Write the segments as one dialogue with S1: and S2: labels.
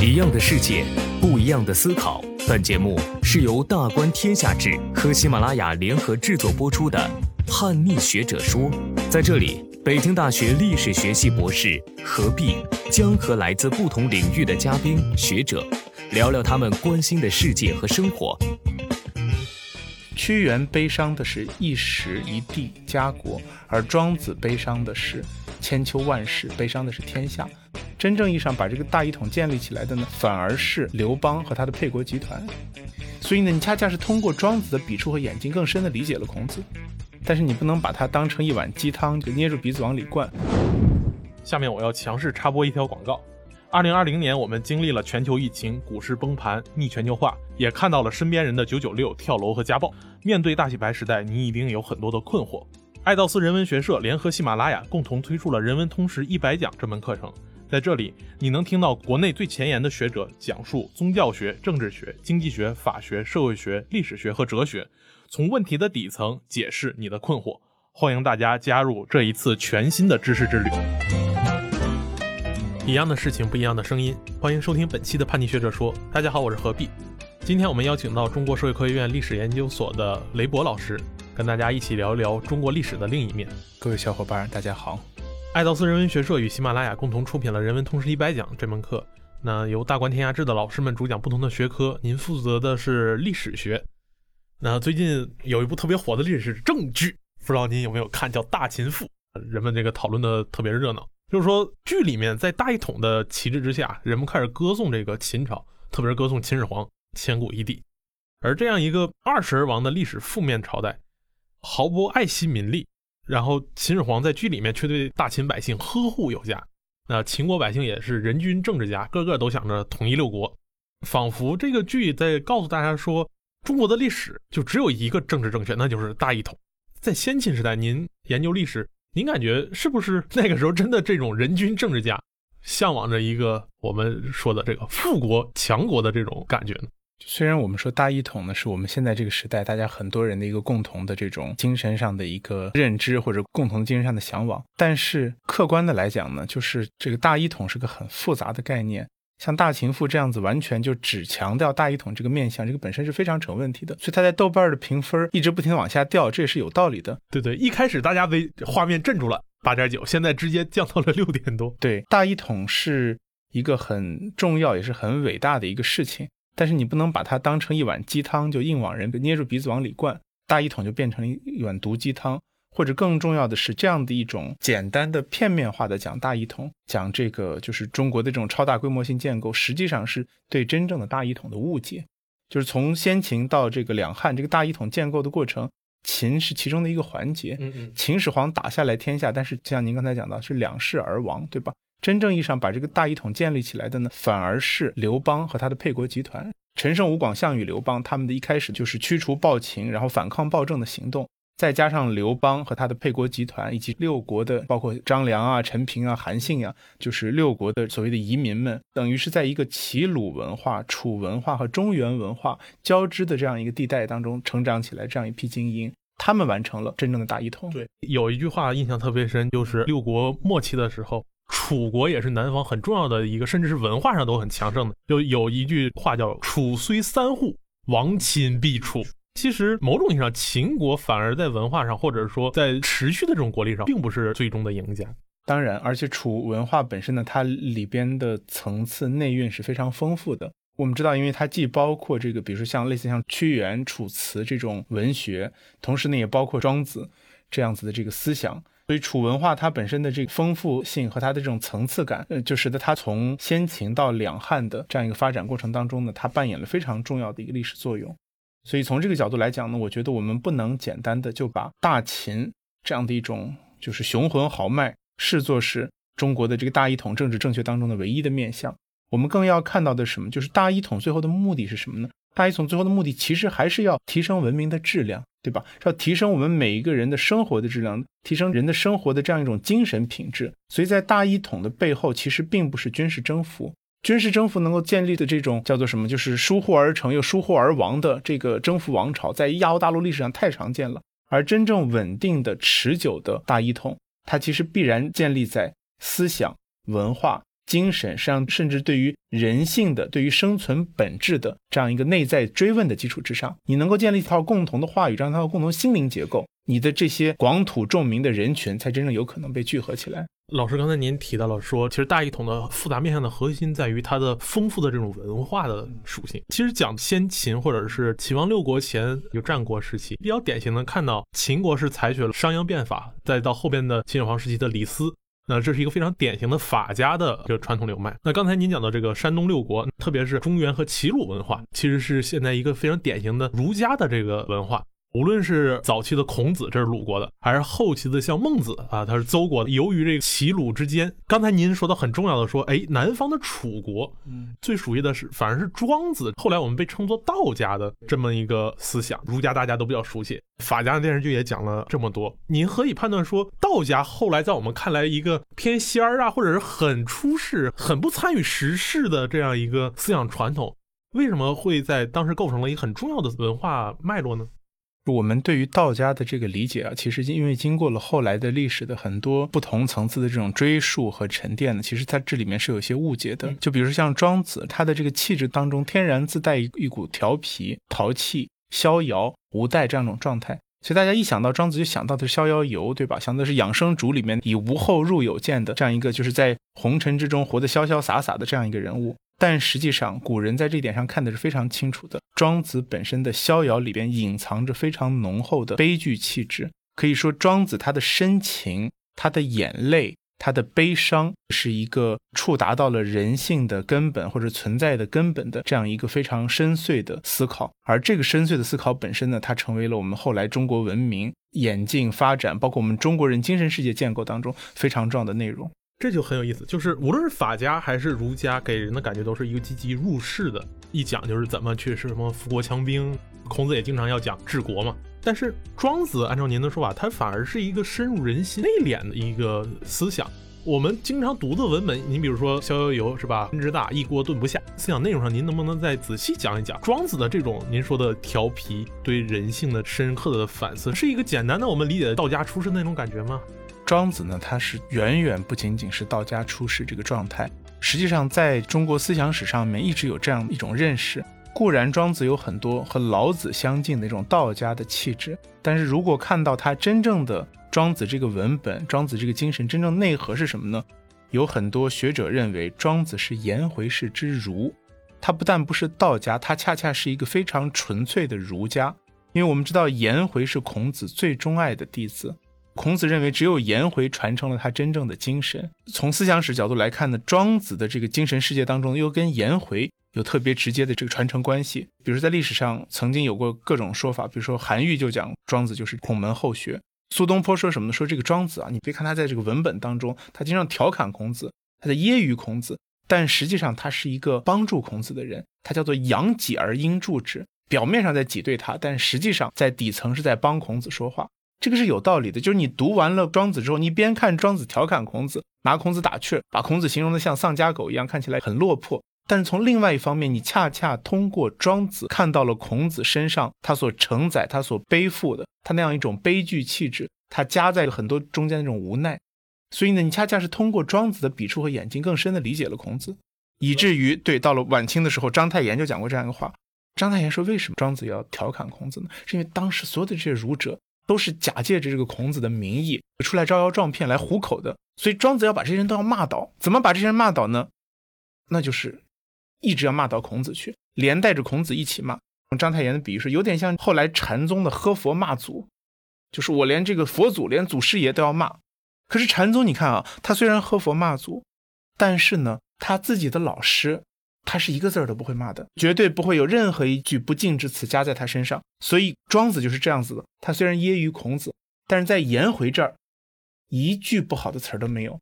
S1: 一样的世界，不一样的思考。本节目是由大观天下志和喜马拉雅联合制作播出的《叛逆学者说》。在这里，北京大学历史学系博士何必将和来自不同领域的嘉宾学者聊聊他们关心的世界和生活。
S2: 屈原悲伤的是一时一地家国，而庄子悲伤的是千秋万世，悲伤的是天下。真正意义上把这个大一统建立起来的呢，反而是刘邦和他的沛国集团。所以呢，你恰恰是通过庄子的笔触和眼睛，更深的理解了孔子。但是你不能把它当成一碗鸡汤，就捏住鼻子往里灌。
S3: 下面我要强势插播一条广告。二零二零年，我们经历了全球疫情、股市崩盘、逆全球化，也看到了身边人的九九六、跳楼和家暴。面对大洗牌时代，你一定有很多的困惑。爱道斯人文学社联合喜马拉雅共同推出了《人文通识一百讲》这门课程。在这里，你能听到国内最前沿的学者讲述宗教学、政治学、经济学、法学、社会学、历史学和哲学，从问题的底层解释你的困惑。欢迎大家加入这一次全新的知识之旅。一样的事情，不一样的声音。欢迎收听本期的叛逆学者说。大家好，我是何必。今天我们邀请到中国社会科学院历史研究所的雷博老师，跟大家一起聊一聊中国历史的另一面。
S2: 各位小伙伴，大家好。
S3: 爱道斯人文学社与喜马拉雅共同出品了《人文通识一百讲》这门课。那由大观天下志的老师们主讲不同的学科，您负责的是历史学。那最近有一部特别火的历史正剧，不知道您有没有看，叫《大秦赋》，人们这个讨论的特别热闹。就是说，剧里面在大一统的旗帜之下，人们开始歌颂这个秦朝，特别是歌颂秦始皇千古一帝。而这样一个二世而亡的历史负面朝代，毫不爱惜民力。然后秦始皇在剧里面却对大秦百姓呵护有加，那秦国百姓也是人均政治家，个个都想着统一六国，仿佛这个剧在告诉大家说，中国的历史就只有一个政治正确，那就是大一统。在先秦时代，您研究历史，您感觉是不是那个时候真的这种人均政治家，向往着一个我们说的这个富国强国的这种感觉呢？
S2: 虽然我们说大一统呢，是我们现在这个时代大家很多人的一个共同的这种精神上的一个认知或者共同精神上的向往，但是客观的来讲呢，就是这个大一统是个很复杂的概念。像大秦赋这样子，完全就只强调大一统这个面相，这个本身是非常成问题的。所以它在豆瓣的评分一直不停的往下掉，这也是有道理的。
S3: 对对，一开始大家被画面镇住了，八点九，现在直接降到了六点多。
S2: 对，大一统是一个很重要也是很伟大的一个事情。但是你不能把它当成一碗鸡汤，就硬往人捏住鼻子往里灌，大一统就变成了一碗毒鸡汤，或者更重要的是这样的一种简单的片面化的讲大一统，讲这个就是中国的这种超大规模性建构，实际上是对真正的大一统的误解。就是从先秦到这个两汉这个大一统建构的过程，秦是其中的一个环节。
S3: 嗯嗯，
S2: 秦始皇打下来天下，但是像您刚才讲到，是两世而亡，对吧？真正意义上把这个大一统建立起来的呢，反而是刘邦和他的沛国集团。陈胜吴广项羽刘邦，他们的一开始就是驱除暴秦，然后反抗暴政的行动，再加上刘邦和他的沛国集团，以及六国的包括张良啊、陈平啊、韩信啊，就是六国的所谓的移民们，等于是在一个齐鲁文化、楚文化和中原文化交织的这样一个地带当中成长起来，这样一批精英，他们完成了真正的大一统。
S3: 对，有一句话印象特别深，就是六国末期的时候。楚国也是南方很重要的一个，甚至是文化上都很强盛的。就有一句话叫“楚虽三户，亡秦必楚”。其实某种意义上，秦国反而在文化上，或者说在持续的这种国力上，并不是最终的赢家。
S2: 当然，而且楚文化本身呢，它里边的层次内蕴是非常丰富的。我们知道，因为它既包括这个，比如说像类似像屈原、楚辞这种文学，同时呢，也包括庄子这样子的这个思想。所以楚文化它本身的这个丰富性和它的这种层次感，呃，就使得它从先秦到两汉的这样一个发展过程当中呢，它扮演了非常重要的一个历史作用。所以从这个角度来讲呢，我觉得我们不能简单的就把大秦这样的一种就是雄浑豪迈视作是中国的这个大一统政治正确当中的唯一的面相。我们更要看到的什么？就是大一统最后的目的是什么呢？大一统最后的目的其实还是要提升文明的质量。对吧？要提升我们每一个人的生活的质量，提升人的生活的这样一种精神品质。所以在大一统的背后，其实并不是军事征服。军事征服能够建立的这种叫做什么？就是疏忽而成又疏忽而亡的这个征服王朝，在亚欧大陆历史上太常见了。而真正稳定的、持久的大一统，它其实必然建立在思想、文化、精神，上甚至对于人性的、对于生存本质的这样一个内在追问的基础之上，你能够建立一套共同的话语，这样一套共同心灵结构，你的这些广土众民的人群才真正有可能被聚合起来。
S3: 老师，刚才您提到了说，其实大一统的复杂面向的核心在于它的丰富的这种文化的属性。其实讲先秦或者是齐王六国前有战国时期，比较典型的看到秦国是采取了商鞅变法，再到后边的秦始皇时期的李斯，那这是一个非常典型的法家的这个传统流脉。那刚才您讲到这个山东六国，特别是中原和齐鲁文化，其实是现在一个非常典型的儒家的这个文化。无论是早期的孔子，这是鲁国的，还是后期的像孟子啊，他是邹国的。由于这个齐鲁之间，刚才您说的很重要的说，哎，南方的楚国，嗯，最熟悉的是反而是庄子。后来我们被称作道家的这么一个思想，儒家大家都比较熟悉，法家的电视剧也讲了这么多。您何以判断说道家后来在我们看来一个偏仙儿啊，或者是很出世、很不参与时事的这样一个思想传统，为什么会在当时构成了一个很重要的文化脉络呢？
S2: 我们对于道家的这个理解啊，其实因为经过了后来的历史的很多不同层次的这种追溯和沉淀呢，其实它这里面是有些误解的。就比如说像庄子，他的这个气质当中天然自带一一股调皮、淘气、逍遥、无待这样一种状态，所以大家一想到庄子就想到的是逍遥游，对吧？想的是养生主里面以无后入有见的这样一个，就是在红尘之中活得潇潇洒洒的这样一个人物。但实际上，古人在这点上看的是非常清楚的。庄子本身的逍遥里边隐藏着非常浓厚的悲剧气质，可以说庄子他的深情、他的眼泪、他的悲伤，是一个触达到了人性的根本或者存在的根本的这样一个非常深邃的思考。而这个深邃的思考本身呢，它成为了我们后来中国文明演进发展，包括我们中国人精神世界建构当中非常重要的内容。
S3: 这就很有意思，就是无论是法家还是儒家，给人的感觉都是一个积极入世的，一讲就是怎么去是什么富国强兵。孔子也经常要讲治国嘛。但是庄子按照您的说法，他反而是一个深入人心、内敛的一个思想。我们经常读的文本，您比如说《逍遥游》是吧？天之大，一锅炖不下。思想内容上，您能不能再仔细讲一讲庄子的这种您说的调皮，对人性的深刻的反思，是一个简单的我们理解的道家出身那种感觉吗？
S2: 庄子呢，他是远远不仅仅是道家出世这个状态。实际上，在中国思想史上面，一直有这样一种认识。固然庄子有很多和老子相近的一种道家的气质，但是如果看到他真正的庄子这个文本，庄子这个精神真正内核是什么呢？有很多学者认为，庄子是颜回氏之儒。他不但不是道家，他恰恰是一个非常纯粹的儒家。因为我们知道，颜回是孔子最钟爱的弟子。孔子认为，只有颜回传承了他真正的精神。从思想史角度来看呢，庄子的这个精神世界当中，又跟颜回有特别直接的这个传承关系。比如在历史上曾经有过各种说法，比如说韩愈就讲庄子就是孔门后学。苏东坡说什么呢？说这个庄子啊，你别看他在这个文本当中，他经常调侃孔子，他在揶揄孔子，但实际上他是一个帮助孔子的人。他叫做养己而应助之，表面上在挤兑他，但实际上在底层是在帮孔子说话。这个是有道理的，就是你读完了庄子之后，你边看庄子调侃孔子，拿孔子打趣，把孔子形容的像丧家狗一样，看起来很落魄。但是从另外一方面，你恰恰通过庄子看到了孔子身上他所承载、他所背负的他那样一种悲剧气质，他夹在了很多中间那种无奈。所以呢，你恰恰是通过庄子的笔触和眼睛，更深的理解了孔子，以至于对到了晚清的时候，章太炎就讲过这样一个话。章太炎说，为什么庄子要调侃孔子呢？是因为当时所有的这些儒者。都是假借着这个孔子的名义出来招摇撞骗来糊口的，所以庄子要把这些人都要骂倒。怎么把这些人骂倒呢？那就是一直要骂到孔子去，连带着孔子一起骂。用章太炎的比喻说，有点像后来禅宗的喝佛骂祖，就是我连这个佛祖、连祖师爷都要骂。可是禅宗，你看啊，他虽然喝佛骂祖，但是呢，他自己的老师。他是一个字儿都不会骂的，绝对不会有任何一句不敬之词加在他身上。所以庄子就是这样子的。他虽然揶揄孔子，但是在颜回这儿，一句不好的词儿都没有。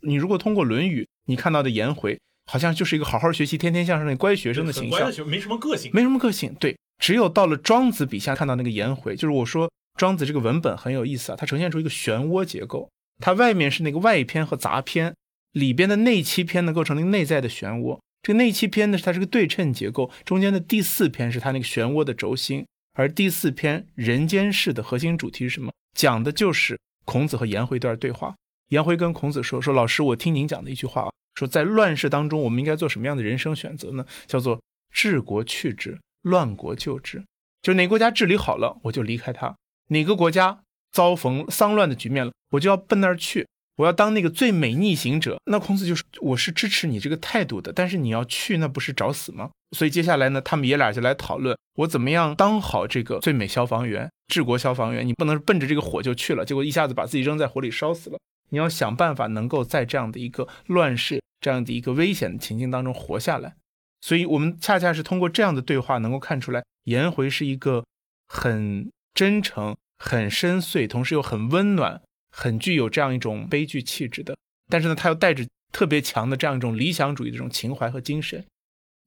S2: 你如果通过《论语》，你看到的颜回好像就是一个好好学习、天天向上的乖学生的形象，
S3: 没什么个性，
S2: 没什么个性。对，只有到了庄子笔下看到那个颜回，就是我说庄子这个文本很有意思啊，它呈现出一个漩涡结构，它外面是那个外篇和杂篇，里边的内七篇呢构成了内在的漩涡。这个内七篇呢，它是个对称结构，中间的第四篇是它那个漩涡的轴心，而第四篇人间世的核心主题是什么？讲的就是孔子和颜回一段对话。颜回跟孔子说：“说老师，我听您讲的一句话，说在乱世当中，我们应该做什么样的人生选择呢？叫做治国去之，乱国救之。就哪个国家治理好了，我就离开它；哪个国家遭逢丧乱的局面了，我就要奔那儿去。”我要当那个最美逆行者，那孔子就说我是支持你这个态度的，但是你要去，那不是找死吗？所以接下来呢，他们爷俩就来讨论我怎么样当好这个最美消防员、治国消防员。你不能奔着这个火就去了，结果一下子把自己扔在火里烧死了。你要想办法能够在这样的一个乱世、这样的一个危险的情境当中活下来。所以我们恰恰是通过这样的对话，能够看出来颜回是一个很真诚、很深邃，同时又很温暖。很具有这样一种悲剧气质的，但是呢，他又带着特别强的这样一种理想主义的这种情怀和精神。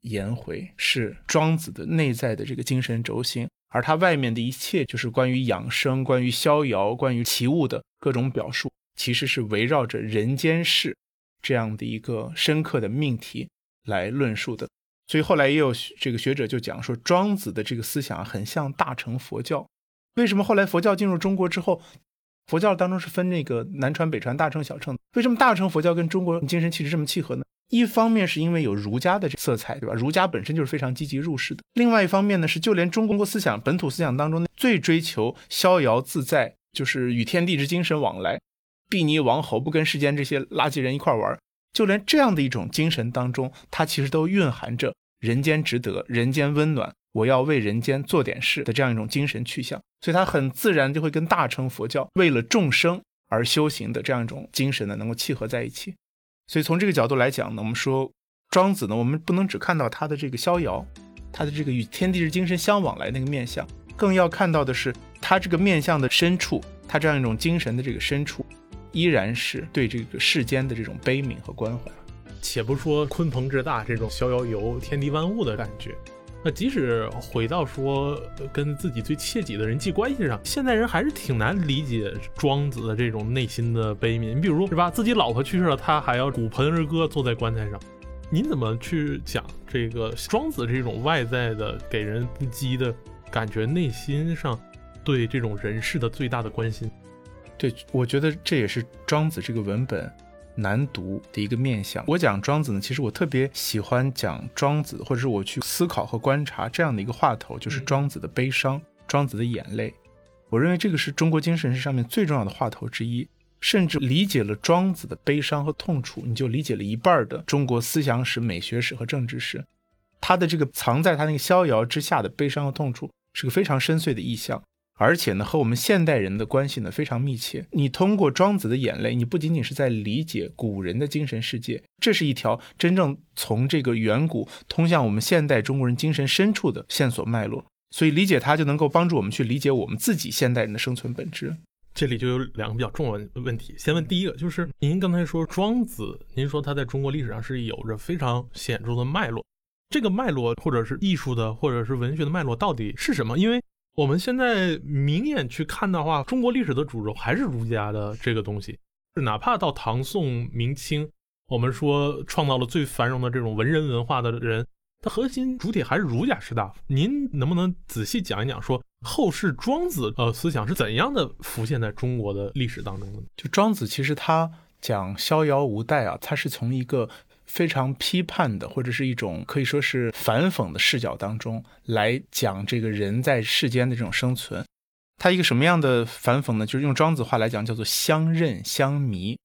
S2: 颜回是庄子的内在的这个精神轴心，而他外面的一切就是关于养生、关于逍遥、关于奇物的各种表述，其实是围绕着人间世这样的一个深刻的命题来论述的。所以后来也有这个学者就讲说，庄子的这个思想很像大乘佛教。为什么后来佛教进入中国之后？佛教当中是分那个南传、北传、大乘、小乘。为什么大乘佛教跟中国精神气质这么契合呢？一方面是因为有儒家的色彩，对吧？儒家本身就是非常积极入世的。另外一方面呢，是就连中国思想、本土思想当中最追求逍遥自在，就是与天地之精神往来，避泥王侯，不跟世间这些垃圾人一块玩。就连这样的一种精神当中，它其实都蕴含着人间值得、人间温暖。我要为人间做点事的这样一种精神去向，所以它很自然就会跟大乘佛教为了众生而修行的这样一种精神呢，能够契合在一起。所以从这个角度来讲呢，我们说庄子呢，我们不能只看到他的这个逍遥，他的这个与天地之精神相往来那个面相，更要看到的是他这个面相的深处，他这样一种精神的这个深处，依然是对这个世间的这种悲悯和关怀。
S3: 且不说鲲鹏之大这种逍遥游天地万物的感觉。那即使回到说跟自己最切己的人际关系上，现代人还是挺难理解庄子的这种内心的悲悯。你比如是吧，自己老婆去世了，他还要鼓盆而歌，坐在棺材上。您怎么去讲这个庄子这种外在的给人不羁的感觉，内心上对这种人世的最大的关心？
S2: 对，我觉得这也是庄子这个文本。难读的一个面相。我讲庄子呢，其实我特别喜欢讲庄子，或者是我去思考和观察这样的一个话头，就是庄子的悲伤，庄子的眼泪。我认为这个是中国精神史上面最重要的话头之一。甚至理解了庄子的悲伤和痛楚，你就理解了一半的中国思想史、美学史和政治史。他的这个藏在他那个逍遥之下的悲伤和痛楚，是个非常深邃的意象。而且呢，和我们现代人的关系呢非常密切。你通过庄子的眼泪，你不仅仅是在理解古人的精神世界，这是一条真正从这个远古通向我们现代中国人精神深处的线索脉络。所以理解它，就能够帮助我们去理解我们自己现代人的生存本质。
S3: 这里就有两个比较重要的问题。先问第一个，就是您刚才说庄子，您说他在中国历史上是有着非常显著的脉络，这个脉络或者是艺术的，或者是文学的脉络到底是什么？因为我们现在明眼去看的话，中国历史的主轴还是儒家的这个东西。哪怕到唐宋明清，我们说创造了最繁荣的这种文人文化的人，它核心主体还是儒家士大夫。您能不能仔细讲一讲，说后世庄子呃思想是怎样的浮现在中国的历史当中的？
S2: 就庄子其实他讲逍遥无待啊，他是从一个。非常批判的，或者是一种可以说是反讽的视角当中来讲这个人在世间的这种生存，他一个什么样的反讽呢？就是用庄子话来讲，叫做相认相迷。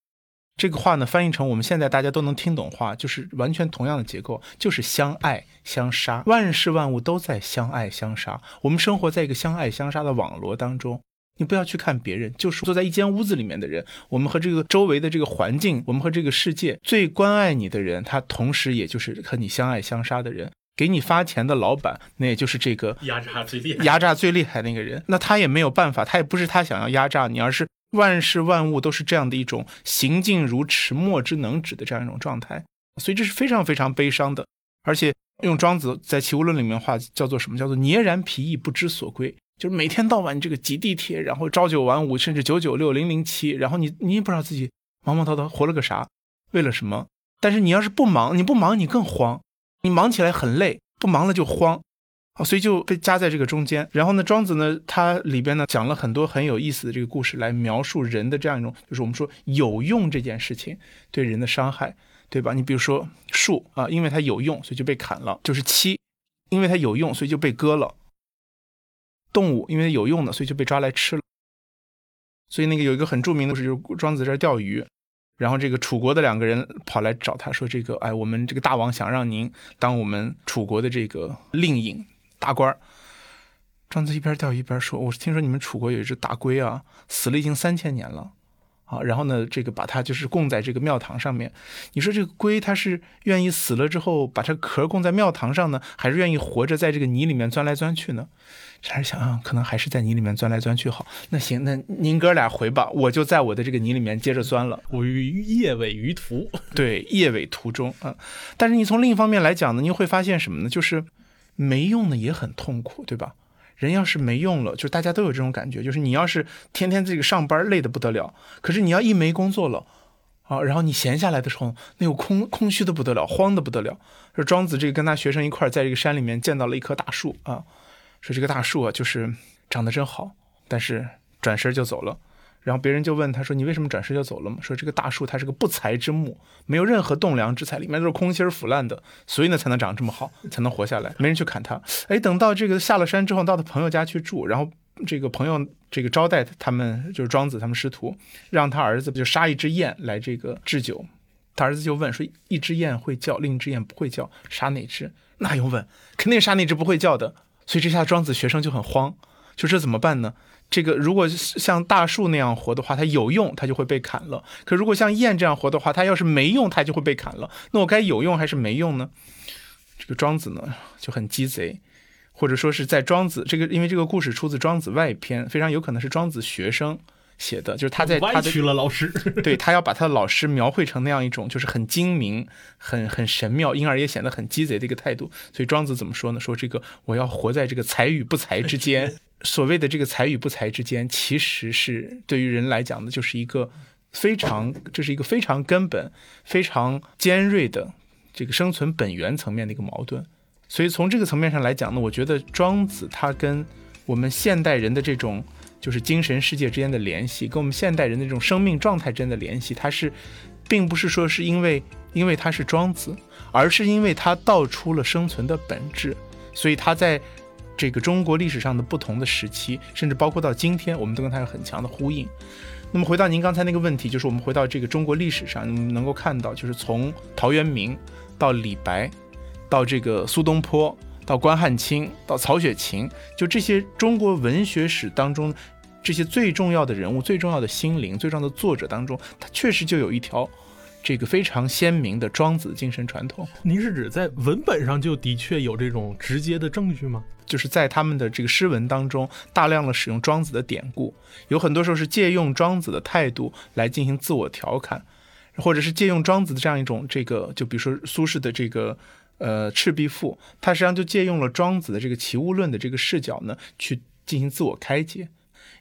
S2: 这个话呢，翻译成我们现在大家都能听懂话，就是完全同样的结构，就是相爱相杀，万事万物都在相爱相杀。我们生活在一个相爱相杀的网络当中。你不要去看别人，就是坐在一间屋子里面的人。我们和这个周围的这个环境，我们和这个世界最关爱你的人，他同时也就是和你相爱相杀的人。给你发钱的老板，那也就是这个
S3: 压榨最厉害、
S2: 压榨最厉害那个人。那他也没有办法，他也不是他想要压榨你，而是万事万物都是这样的一种行尽如迟，莫之能止的这样一种状态。所以这是非常非常悲伤的。而且用庄子在《齐物论》里面话叫做什么？叫做孑然皮役，不知所归。就是每天到晚这个挤地铁，然后朝九晚五，甚至九九六零零七，然后你你也不知道自己忙忙叨叨活了个啥，为了什么？但是你要是不忙，你不忙你更慌，你忙起来很累，不忙了就慌。啊，所以就被夹在这个中间。然后呢，庄子呢，他里边呢讲了很多很有意思的这个故事，来描述人的这样一种，就是我们说有用这件事情对人的伤害，对吧？你比如说树啊，因为它有用，所以就被砍了；就是漆，因为它有用，所以就被割了；动物因为有用的，所以就被抓来吃了。所以那个有一个很著名的故事，就是庄子在钓鱼。然后这个楚国的两个人跑来找他说：“这个，哎，我们这个大王想让您当我们楚国的这个令尹大官。”庄子一边钓鱼一边说：“我听说你们楚国有一只大龟啊，死了已经三千年了。”啊，然后呢，这个把它就是供在这个庙堂上面。你说这个龟它是愿意死了之后把它壳供在庙堂上呢，还是愿意活着在这个泥里面钻来钻去呢？还是想啊，可能还是在泥里面钻来钻去好。那行，那您哥俩回吧，我就在我的这个泥里面接着钻了。
S3: 我于夜尾于途，
S2: 对，夜尾途中啊。但是你从另一方面来讲呢，你会发现什么呢？就是没用的也很痛苦，对吧？人要是没用了，就大家都有这种感觉，就是你要是天天这个上班累得不得了，可是你要一没工作了，啊，然后你闲下来的时候，那又空空虚的不得了，慌的不得了。说庄子这个跟他学生一块在这个山里面见到了一棵大树啊，说这个大树啊就是长得真好，但是转身就走了。然后别人就问他说：“你为什么转身就走了吗？”说：“这个大树它是个不才之木，没有任何栋梁之材，里面都是空心腐烂的，所以呢才能长这么好，才能活下来。没人去砍它。哎，等到这个下了山之后，到他朋友家去住，然后这个朋友这个招待他们，就是庄子他们师徒，让他儿子就杀一只雁来这个置酒。他儿子就问说：一只雁会叫，另一只雁不会叫，杀哪只？那用问，肯定杀那只不会叫的。所以这下庄子学生就很慌，就这怎么办呢？这个如果像大树那样活的话，它有用，它就会被砍了；可如果像雁这样活的话，它要是没用，它就会被砍了。那我该有用还是没用呢？这个庄子呢就很鸡贼，或者说是在庄子这个，因为这个故事出自《庄子外篇》，非常有可能是庄子学生写的，就是他在他的
S3: 了老师，
S2: 对他要把他的老师描绘成那样一种就是很精明、很很神妙，因而也显得很鸡贼的一个态度。所以庄子怎么说呢？说这个我要活在这个才与不才之间。所谓的这个才与不才之间，其实是对于人来讲的，就是一个非常，这是一个非常根本、非常尖锐的这个生存本源层面的一个矛盾。所以从这个层面上来讲呢，我觉得庄子他跟我们现代人的这种就是精神世界之间的联系，跟我们现代人的这种生命状态之间的联系，它是并不是说是因为因为他是庄子，而是因为他道出了生存的本质，所以他在。这个中国历史上的不同的时期，甚至包括到今天，我们都跟它有很强的呼应。那么回到您刚才那个问题，就是我们回到这个中国历史上，你们能够看到，就是从陶渊明到李白，到这个苏东坡，到关汉卿，到曹雪芹，就这些中国文学史当中这些最重要的人物、最重要的心灵、最重要的作者当中，他确实就有一条。这个非常鲜明的庄子精神传统，
S3: 您是指在文本上就的确有这种直接的证据吗？
S2: 就是在他们的这个诗文当中，大量的使用庄子的典故，有很多时候是借用庄子的态度来进行自我调侃，或者是借用庄子的这样一种这个，就比如说苏轼的这个呃《赤壁赋》，他实际上就借用了庄子的这个齐物论的这个视角呢，去进行自我开解。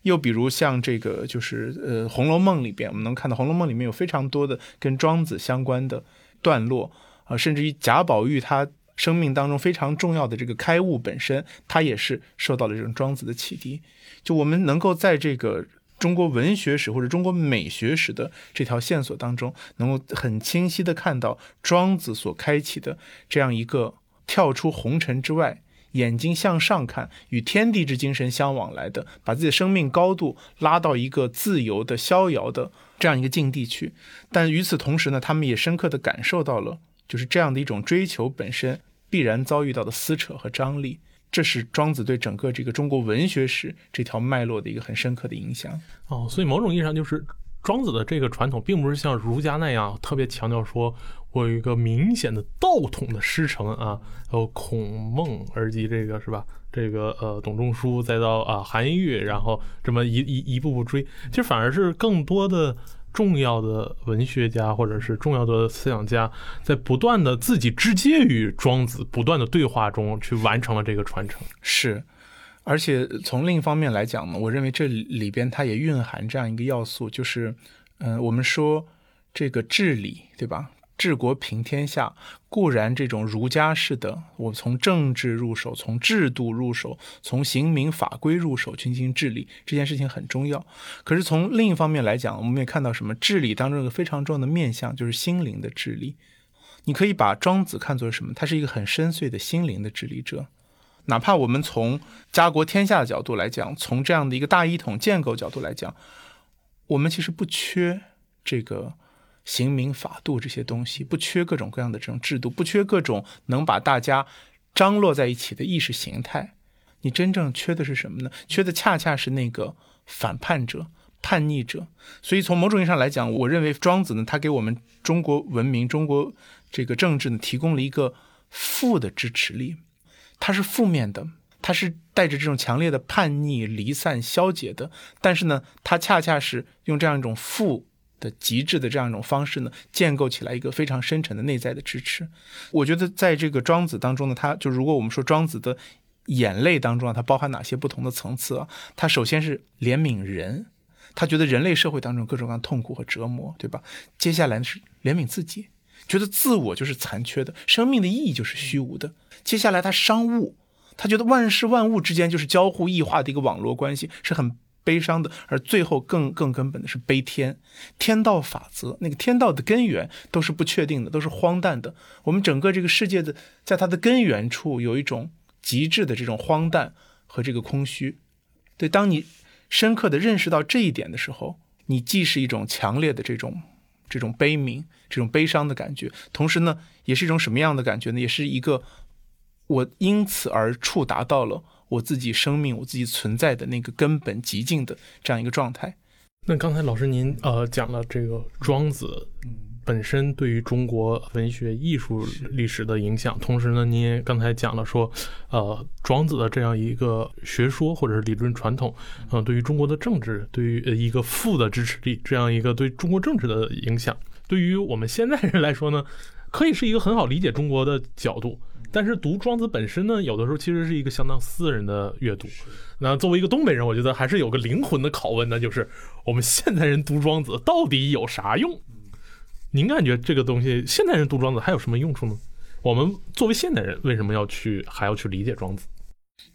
S2: 又比如像这个，就是呃，《红楼梦》里边，我们能看到《红楼梦》里面有非常多的跟庄子相关的段落啊，甚至于贾宝玉他生命当中非常重要的这个开悟本身，它也是受到了这种庄子的启迪。就我们能够在这个中国文学史或者中国美学史的这条线索当中，能够很清晰的看到庄子所开启的这样一个跳出红尘之外。眼睛向上看，与天地之精神相往来的，把自己的生命高度拉到一个自由的、逍遥的这样一个境地去。但与此同时呢，他们也深刻地感受到了，就是这样的一种追求本身必然遭遇到的撕扯和张力。这是庄子对整个这个中国文学史这条脉络的一个很深刻的影响。
S3: 哦，所以某种意义上就是。庄子的这个传统，并不是像儒家那样特别强调说，我有一个明显的道统的师承啊，有孔孟，而及这个是吧？这个呃，董仲舒，再到啊韩愈，然后这么一一一步步追，其实反而是更多的重要的文学家或者是重要的思想家，在不断的自己直接与庄子不断的对话中去完成了这个传承。
S2: 是。而且从另一方面来讲呢，我认为这里边它也蕴含这样一个要素，就是，嗯，我们说这个治理，对吧？治国平天下，固然这种儒家式的，我从政治入手，从制度入手，从刑民法规入手进行治理，这件事情很重要。可是从另一方面来讲，我们也看到什么？治理当中一个非常重要的面向，就是心灵的治理。你可以把庄子看作什么？他是一个很深邃的心灵的治理者。哪怕我们从家国天下的角度来讲，从这样的一个大一统建构角度来讲，我们其实不缺这个刑民法度这些东西，不缺各种各样的这种制度，不缺各种能把大家张罗在一起的意识形态。你真正缺的是什么呢？缺的恰恰是那个反叛者、叛逆者。所以从某种意义上来讲，我认为庄子呢，他给我们中国文明、中国这个政治呢，提供了一个负的支持力。它是负面的，它是带着这种强烈的叛逆、离散、消解的。但是呢，它恰恰是用这样一种负的极致的这样一种方式呢，建构起来一个非常深沉的内在的支持。我觉得在这个庄子当中呢，它就如果我们说庄子的眼泪当中啊，它包含哪些不同的层次啊？它首先是怜悯人，他觉得人类社会当中各种各样痛苦和折磨，对吧？接下来是怜悯自己。觉得自我就是残缺的，生命的意义就是虚无的。接下来他商务，他觉得万事万物之间就是交互异化的一个网络关系，是很悲伤的。而最后更更根本的是悲天，天道法则，那个天道的根源都是不确定的，都是荒诞的。我们整个这个世界的，在它的根源处有一种极致的这种荒诞和这个空虚。对，当你深刻的认识到这一点的时候，你既是一种强烈的这种。这种悲悯、这种悲伤的感觉，同时呢，也是一种什么样的感觉呢？也是一个我因此而触达到了我自己生命、我自己存在的那个根本极境的这样一个状态。
S3: 那刚才老师您呃讲了这个庄子本身对于中国文学艺术历史的影响，同时呢，您也刚才讲了说，呃，庄子的这样一个学说或者是理论传统，嗯，对于中国的政治，对于一个负的支持力，这样一个对中国政治的影响，对于我们现在人来说呢，可以是一个很好理解中国的角度。但是读庄子本身呢，有的时候其实是一个相当私人的阅读。那作为一个东北人，我觉得还是有个灵魂的拷问，那就是我们现代人读庄子到底有啥用？您感觉这个东西，现代人读庄子还有什么用处呢？我们作为现代人，为什么要去还要去理解庄子？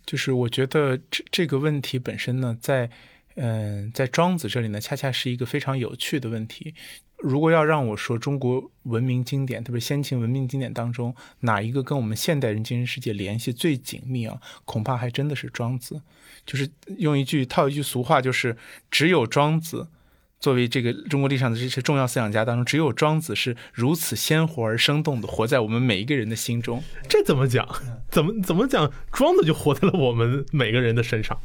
S2: 就是我觉得这这个问题本身呢，在嗯，在庄子这里呢，恰恰是一个非常有趣的问题。如果要让我说中国文明经典，特别先秦文明经典当中，哪一个跟我们现代人精神世界联系最紧密啊？恐怕还真的是庄子。就是用一句套一句俗话，就是只有庄子。作为这个中国历史上的这些重要思想家当中，只有庄子是如此鲜活而生动的活在我们每一个人的心中。
S3: 这怎么讲？怎么怎么讲？庄子就活在了我们每个人的身上。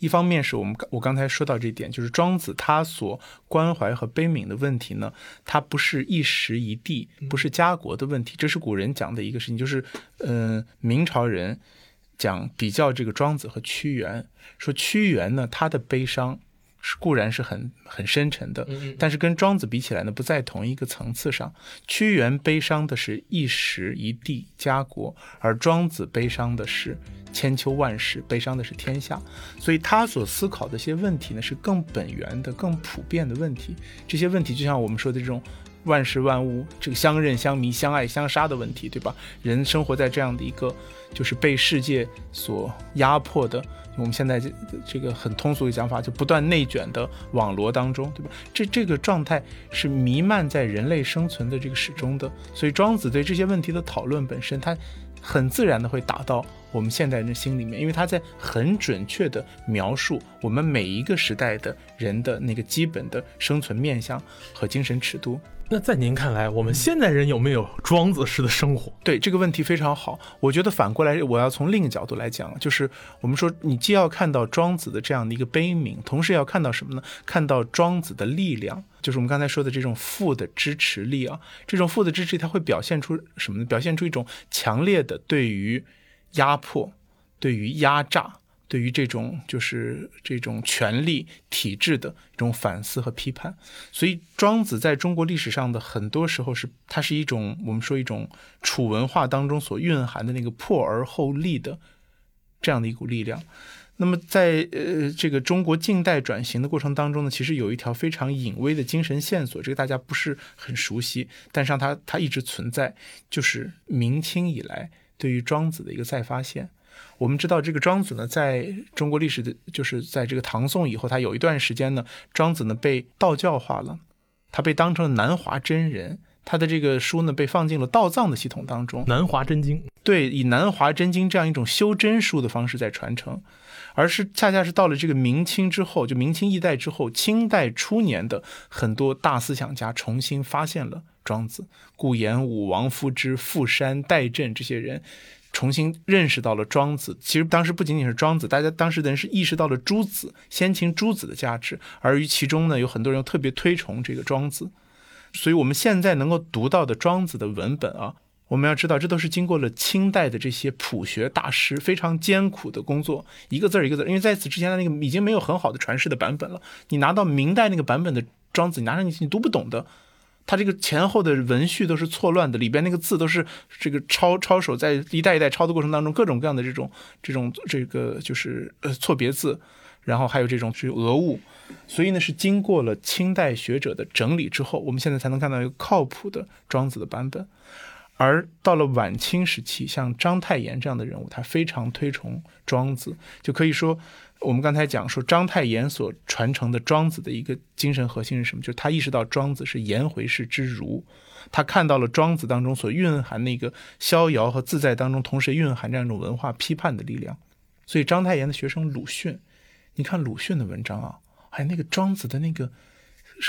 S2: 一方面是我们我刚才说到这点，就是庄子他所关怀和悲悯的问题呢，他不是一时一地，不是家国的问题。这是古人讲的一个事情，就是嗯，明朝人讲比较这个庄子和屈原，说屈原呢，他的悲伤。是固然是很很深沉的，但是跟庄子比起来呢，不在同一个层次上。屈原悲伤的是一时一地家国，而庄子悲伤的是千秋万世，悲伤的是天下。所以他所思考的一些问题呢，是更本源的、更普遍的问题。这些问题就像我们说的这种万事万物这个相认相迷、相爱相杀的问题，对吧？人生活在这样的一个就是被世界所压迫的。我们现在这这个很通俗的讲法，就不断内卷的网罗当中，对吧？这这个状态是弥漫在人类生存的这个始终的。所以庄子对这些问题的讨论本身，他很自然的会达到我们现代人心里面，因为他在很准确的描述我们每一个时代的人的那个基本的生存面相和精神尺度。
S3: 那在您看来，我们现代人有没有庄子式的生活？
S2: 对这个问题非常好。我觉得反过来，我要从另一个角度来讲，就是我们说，你既要看到庄子的这样的一个悲悯，同时要看到什么呢？看到庄子的力量，就是我们刚才说的这种负的支持力啊。这种负的支持力，它会表现出什么呢？表现出一种强烈的对于压迫、对于压榨。对于这种就是这种权力体制的一种反思和批判，所以庄子在中国历史上的很多时候是它是一种我们说一种楚文化当中所蕴含的那个破而后立的这样的一股力量。那么在呃这个中国近代转型的过程当中呢，其实有一条非常隐微的精神线索，这个大家不是很熟悉，但是它它一直存在，就是明清以来对于庄子的一个再发现。我们知道这个庄子呢，在中国历史的，就是在这个唐宋以后，他有一段时间呢，庄子呢被道教化了，他被当成了南华真人，他的这个书呢被放进了道藏的系统当中，
S3: 南华真经，
S2: 对，以南华真经这样一种修真书的方式在传承。而是恰恰是到了这个明清之后，就明清易代之后，清代初年的很多大思想家重新发现了庄子，顾炎武、王夫之、傅山、戴震这些人重新认识到了庄子。其实当时不仅仅是庄子，大家当时的人是意识到了诸子、先秦诸子的价值，而于其中呢，有很多人特别推崇这个庄子。所以我们现在能够读到的庄子的文本啊。我们要知道，这都是经过了清代的这些朴学大师非常艰苦的工作，一个字一个字。因为在此之前的那个已经没有很好的传世的版本了。你拿到明代那个版本的庄子，你拿上你你读不懂的，它这个前后的文序都是错乱的，里边那个字都是这个抄抄手在一代一代抄的过程当中，各种各样的这种这种这个就是呃错别字，然后还有这种是讹误，所以呢是经过了清代学者的整理之后，我们现在才能看到一个靠谱的庄子的版本。而到了晚清时期，像章太炎这样的人物，他非常推崇庄子，就可以说，我们刚才讲说章太炎所传承的庄子的一个精神核心是什么？就是他意识到庄子是颜回式之儒，他看到了庄子当中所蕴含那个逍遥和自在当中，同时蕴含这样一种文化批判的力量。所以章太炎的学生鲁迅，你看鲁迅的文章啊，还有那个庄子的那个。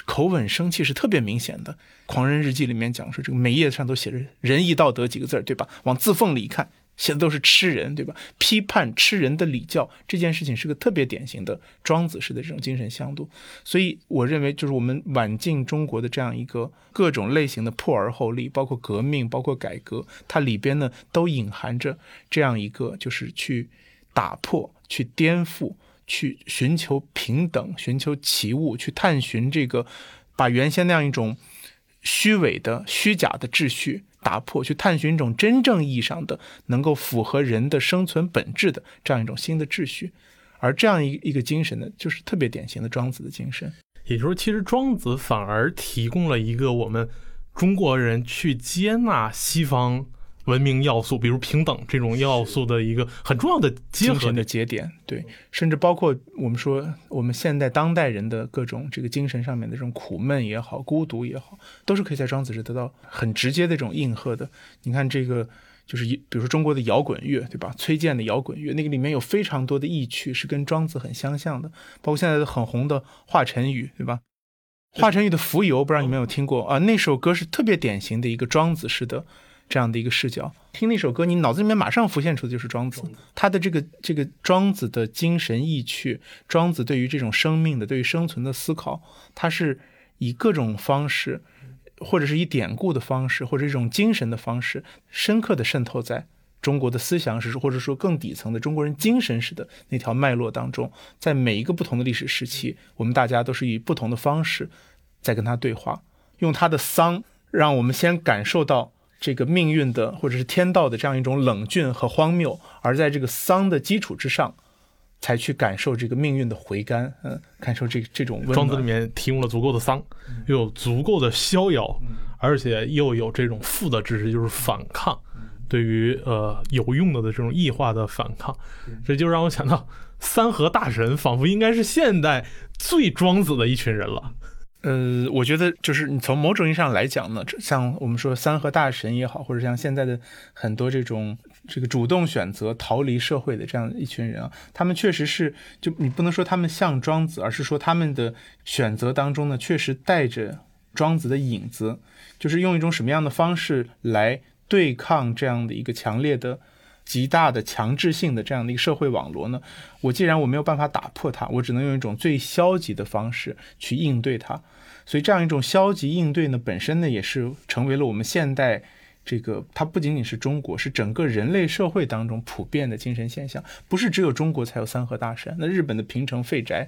S2: 口吻生气是特别明显的，《狂人日记》里面讲说，这个每页上都写着“仁义道德”几个字儿，对吧？往字缝里一看，写的都是吃人，对吧？批判吃人的礼教这件事情是个特别典型的庄子式的这种精神向度。所以，我认为就是我们晚近中国的这样一个各种类型的破而后立，包括革命，包括改革，它里边呢都隐含着这样一个，就是去打破、去颠覆。去寻求平等，寻求奇物，去探寻这个，把原先那样一种虚伪的、虚假的秩序打破，去探寻一种真正意义上的能够符合人的生存本质的这样一种新的秩序。而这样一一个精神呢，就是特别典型的庄子的精神。
S3: 也就是说，其实庄子反而提供了一个我们中国人去接纳西方。文明要素，比如平等这种要素的一个很重要的结合
S2: 的节点，对，甚至包括我们说我们现代当代人的各种这个精神上面的这种苦闷也好、孤独也好，都是可以在庄子这得到很直接的这种应和的。你看这个，就是一，比如说中国的摇滚乐，对吧？崔健的摇滚乐，那个里面有非常多的意趣是跟庄子很相像的，包括现在的很红的华晨宇，对吧？华晨宇的《浮游》，不知道你们有听过啊？那首歌是特别典型的一个庄子式的。这样的一个视角，听那首歌，你脑子里面马上浮现出的就是庄子，他的这个这个庄子的精神意趣，庄子对于这种生命的、对于生存的思考，他是以各种方式，或者是以典故的方式，或者一种精神的方式，深刻的渗透在中国的思想史，或者说更底层的中国人精神史的那条脉络当中。在每一个不同的历史时期，我们大家都是以不同的方式在跟他对话，用他的丧，让我们先感受到。这个命运的或者是天道的这样一种冷峻和荒谬，而在这个丧的基础之上，才去感受这个命运的回甘，嗯，感受这这种。
S3: 庄子里面提供了足够的丧，又有足够的逍遥，而且又有这种负的知识，就是反抗，对于呃有用的的这种异化的反抗，这就让我想到三河大神仿佛应该是现代最庄子的一群人了。
S2: 呃，我觉得就是你从某种意义上来讲呢，像我们说三和大神也好，或者像现在的很多这种这个主动选择逃离社会的这样一群人啊，他们确实是就你不能说他们像庄子，而是说他们的选择当中呢，确实带着庄子的影子，就是用一种什么样的方式来对抗这样的一个强烈的。极大的强制性的这样的一个社会网络呢，我既然我没有办法打破它，我只能用一种最消极的方式去应对它。所以这样一种消极应对呢，本身呢也是成为了我们现代这个它不仅仅是中国，是整个人类社会当中普遍的精神现象。不是只有中国才有三河大神，那日本的平城废宅，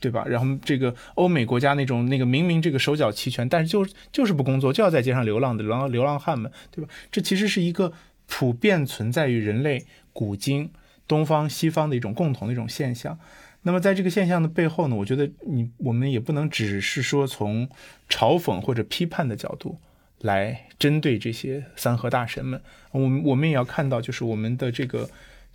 S2: 对吧？然后这个欧美国家那种那个明明这个手脚齐全，但是就就是不工作，就要在街上流浪的流浪流浪汉们，对吧？这其实是一个。普遍存在于人类古今东方西方的一种共同的一种现象。那么在这个现象的背后呢，我觉得你我们也不能只是说从嘲讽或者批判的角度来针对这些三河大神们，我们我们也要看到，就是我们的这个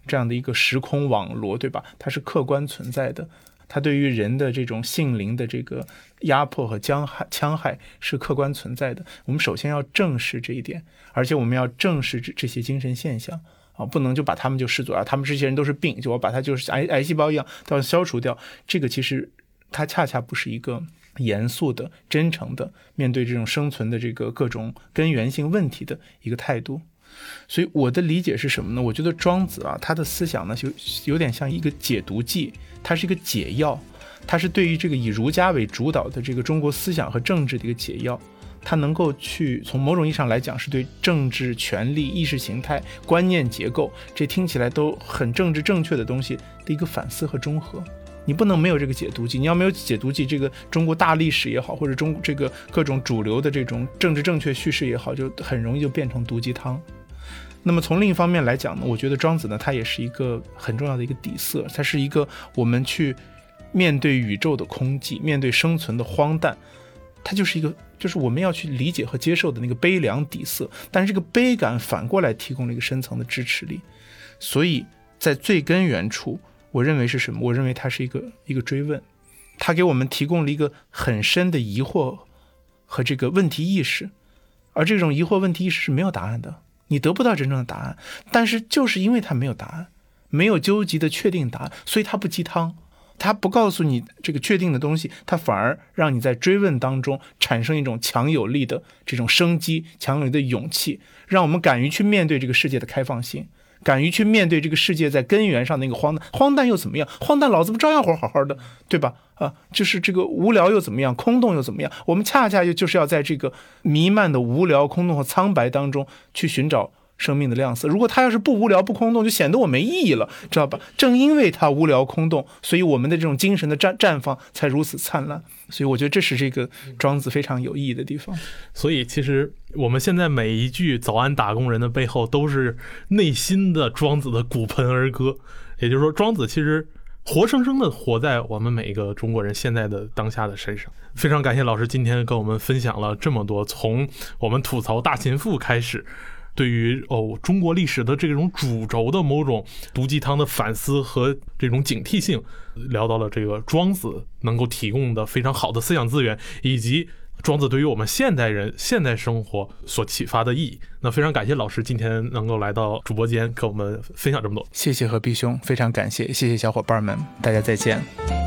S2: 这样的一个时空网络，对吧？它是客观存在的。它对于人的这种性灵的这个压迫和戕害、戕害是客观存在的。我们首先要正视这一点，而且我们要正视这这些精神现象啊，不能就把他们就视作啊，他们这些人都是病，就我把它就是癌癌细胞一样都要消除掉。这个其实它恰恰不是一个严肃的、真诚的面对这种生存的这个各种根源性问题的一个态度。所以我的理解是什么呢？我觉得庄子啊，他的思想呢，就有点像一个解毒剂，它是一个解药，它是对于这个以儒家为主导的这个中国思想和政治的一个解药，它能够去从某种意义上来讲，是对政治、权力、意识形态、观念结构这听起来都很政治正确的东西的一个反思和中和。你不能没有这个解毒剂，你要没有解毒剂，这个中国大历史也好，或者中这个各种主流的这种政治正确叙事也好，就很容易就变成毒鸡汤。那么从另一方面来讲呢，我觉得庄子呢，他也是一个很重要的一个底色，它是一个我们去面对宇宙的空寂，面对生存的荒诞，它就是一个就是我们要去理解和接受的那个悲凉底色。但是这个悲感反过来提供了一个深层的支持力，所以在最根源处，我认为是什么？我认为它是一个一个追问，它给我们提供了一个很深的疑惑和这个问题意识，而这种疑惑问题意识是没有答案的。你得不到真正的答案，但是就是因为他没有答案，没有究极的确定答案，所以他不鸡汤，他不告诉你这个确定的东西，他反而让你在追问当中产生一种强有力的这种生机，强有力的勇气，让我们敢于去面对这个世界的开放性。敢于去面对这个世界在根源上那个荒诞，荒诞又怎么样？荒诞老子不照样活好好的，对吧？啊，就是这个无聊又怎么样？空洞又怎么样？我们恰恰又就是要在这个弥漫的无聊、空洞和苍白当中去寻找。生命的亮色，如果它要是不无聊不空洞，就显得我没意义了，知道吧？正因为它无聊空洞，所以我们的这种精神的绽绽放才如此灿烂。所以我觉得这是这个庄子非常有意义的地方。
S3: 所以其实我们现在每一句“早安打工人”的背后，都是内心的庄子的骨盆儿歌。也就是说，庄子其实活生生的活在我们每一个中国人现在的当下的身上。非常感谢老师今天跟我们分享了这么多，从我们吐槽大秦赋开始。对于哦，中国历史的这种主轴的某种毒鸡汤的反思和这种警惕性，聊到了这个庄子能够提供的非常好的思想资源，以及庄子对于我们现代人现代生活所启发的意义。那非常感谢老师今天能够来到主播间跟我们分享这么多，
S2: 谢谢何必兄，非常感谢，谢谢小伙伴们，大家再见。